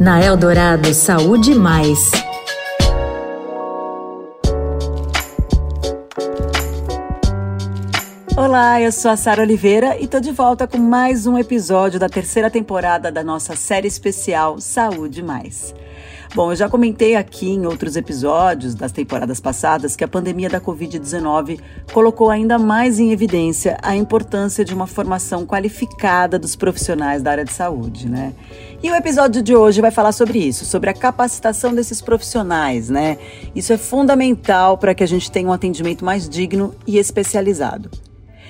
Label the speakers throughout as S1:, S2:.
S1: Na Eldorado Saúde Mais.
S2: Olá, eu sou a Sara Oliveira e tô de volta com mais um episódio da terceira temporada da nossa série especial Saúde Mais. Bom, eu já comentei aqui em outros episódios das temporadas passadas que a pandemia da Covid-19 colocou ainda mais em evidência a importância de uma formação qualificada dos profissionais da área de saúde, né? E o episódio de hoje vai falar sobre isso, sobre a capacitação desses profissionais, né? Isso é fundamental para que a gente tenha um atendimento mais digno e especializado.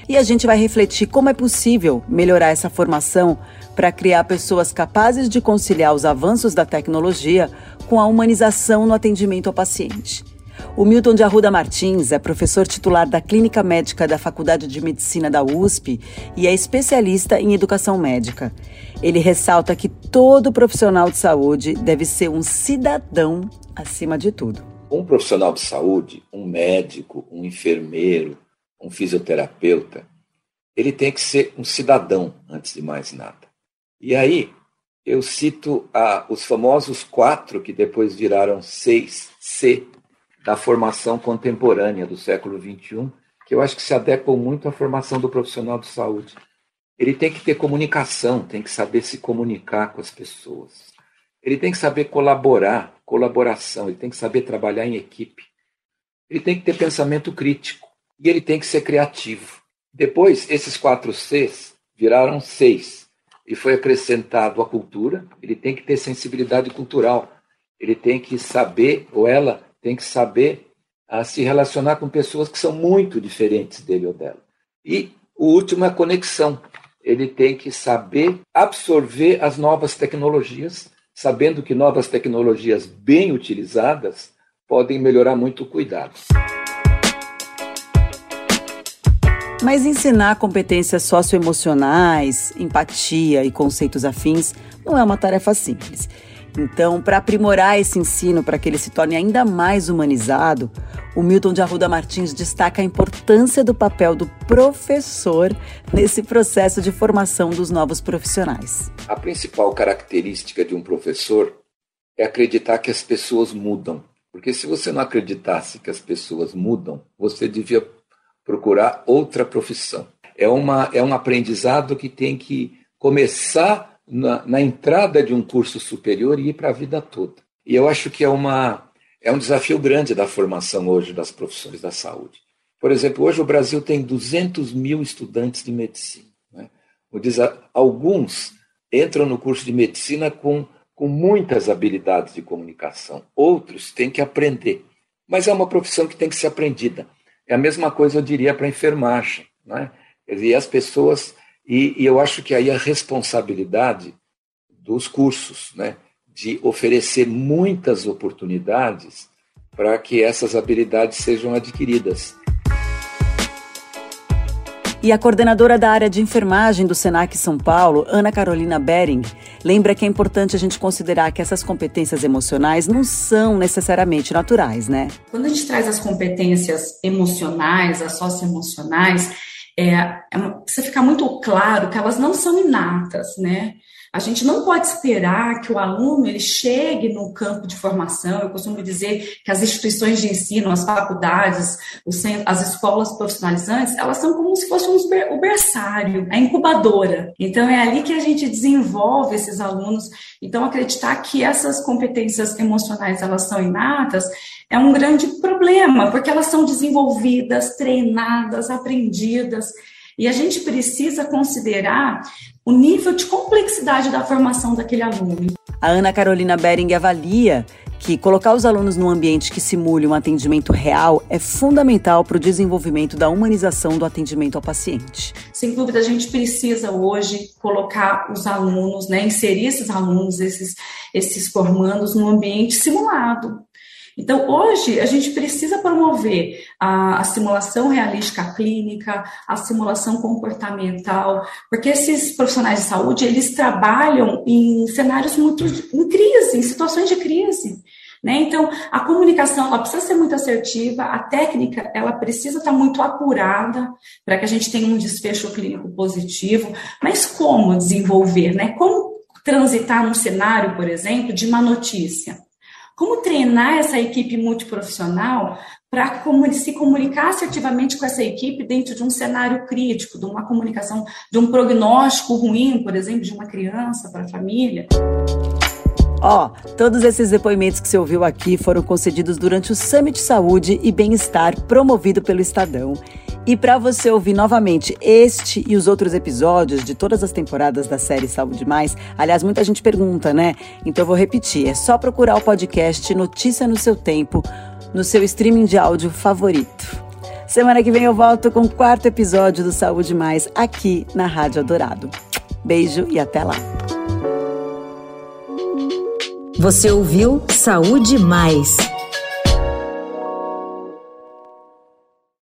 S2: E a gente vai refletir como é possível melhorar essa formação para criar pessoas capazes de conciliar os avanços da tecnologia com a humanização no atendimento ao paciente. O Milton de Arruda Martins é professor titular da Clínica Médica da Faculdade de Medicina da USP e é especialista em educação médica. Ele ressalta que todo profissional de saúde deve ser um cidadão acima de tudo.
S3: Um profissional de saúde, um médico, um enfermeiro, um fisioterapeuta, ele tem que ser um cidadão antes de mais nada. E aí eu cito ah, os famosos quatro que depois viraram seis C da formação contemporânea do século XXI, que eu acho que se adequam muito à formação do profissional de saúde. Ele tem que ter comunicação, tem que saber se comunicar com as pessoas. Ele tem que saber colaborar, colaboração, ele tem que saber trabalhar em equipe. Ele tem que ter pensamento crítico e ele tem que ser criativo. Depois, esses quatro Cs viraram seis e foi acrescentado a cultura. Ele tem que ter sensibilidade cultural. Ele tem que saber, ou ela tem que saber a se relacionar com pessoas que são muito diferentes dele ou dela. E o último é a conexão. Ele tem que saber absorver as novas tecnologias, sabendo que novas tecnologias bem utilizadas podem melhorar muito o cuidado.
S2: Mas ensinar competências socioemocionais, empatia e conceitos afins não é uma tarefa simples. Então, para aprimorar esse ensino para que ele se torne ainda mais humanizado, o Milton de Arruda Martins destaca a importância do papel do professor nesse processo de formação dos novos profissionais.
S3: A principal característica de um professor é acreditar que as pessoas mudam. Porque se você não acreditasse que as pessoas mudam, você devia procurar outra profissão. É, uma, é um aprendizado que tem que começar na, na entrada de um curso superior e ir para a vida toda. E eu acho que é, uma, é um desafio grande da formação hoje das profissões da saúde. Por exemplo, hoje o Brasil tem 200 mil estudantes de medicina. Né? Alguns entram no curso de medicina com, com muitas habilidades de comunicação, outros têm que aprender. Mas é uma profissão que tem que ser aprendida. É a mesma coisa, eu diria, para a enfermagem. Né? E as pessoas. E, e, eu acho que aí a responsabilidade dos cursos, né? de oferecer muitas oportunidades para que essas habilidades sejam adquiridas.
S2: E a coordenadora da área de enfermagem do SENAC São Paulo, Ana Carolina Bering, lembra que é importante a gente considerar que essas competências emocionais não são necessariamente naturais, né?
S4: Quando a gente traz as competências emocionais, as socioemocionais, é, é, precisa ficar muito claro que elas não são inatas, né? A gente não pode esperar que o aluno ele chegue no campo de formação. Eu costumo dizer que as instituições de ensino, as faculdades, as escolas profissionalizantes, elas são como se fosse o berçário, a incubadora. Então é ali que a gente desenvolve esses alunos. Então acreditar que essas competências emocionais elas são inatas é um grande problema, porque elas são desenvolvidas, treinadas, aprendidas. E a gente precisa considerar o nível de complexidade da formação daquele aluno.
S2: A Ana Carolina Bering avalia que colocar os alunos num ambiente que simule um atendimento real é fundamental para o desenvolvimento da humanização do atendimento ao paciente.
S4: Sem dúvida, a gente precisa hoje colocar os alunos, né, inserir esses alunos, esses, esses formandos, num ambiente simulado. Então, hoje, a gente precisa promover a, a, simulação realística clínica, a simulação comportamental, porque esses profissionais de saúde, eles trabalham em cenários muito em crise, em situações de crise. Né? Então, a comunicação ela precisa ser muito assertiva, a técnica ela precisa estar muito apurada para que a gente tenha um desfecho clínico positivo. Mas como desenvolver? Né? Como transitar num cenário, por exemplo, de má notícia? Como treinar essa equipe multiprofissional para se comunicar assertivamente com essa equipe dentro de um cenário crítico, de uma comunicação, de um prognóstico ruim, por exemplo, de uma criança para a família?
S2: Ó, oh, todos esses depoimentos que você ouviu aqui foram concedidos durante o Summit Saúde e Bem-Estar promovido pelo Estadão. E para você ouvir novamente este e os outros episódios de todas as temporadas da série Saúde Mais, aliás, muita gente pergunta, né? Então eu vou repetir: é só procurar o podcast Notícia no seu tempo no seu streaming de áudio favorito. Semana que vem eu volto com o quarto episódio do Saúde Mais aqui na Rádio Adorado. Beijo e até lá.
S1: Você ouviu Saúde Mais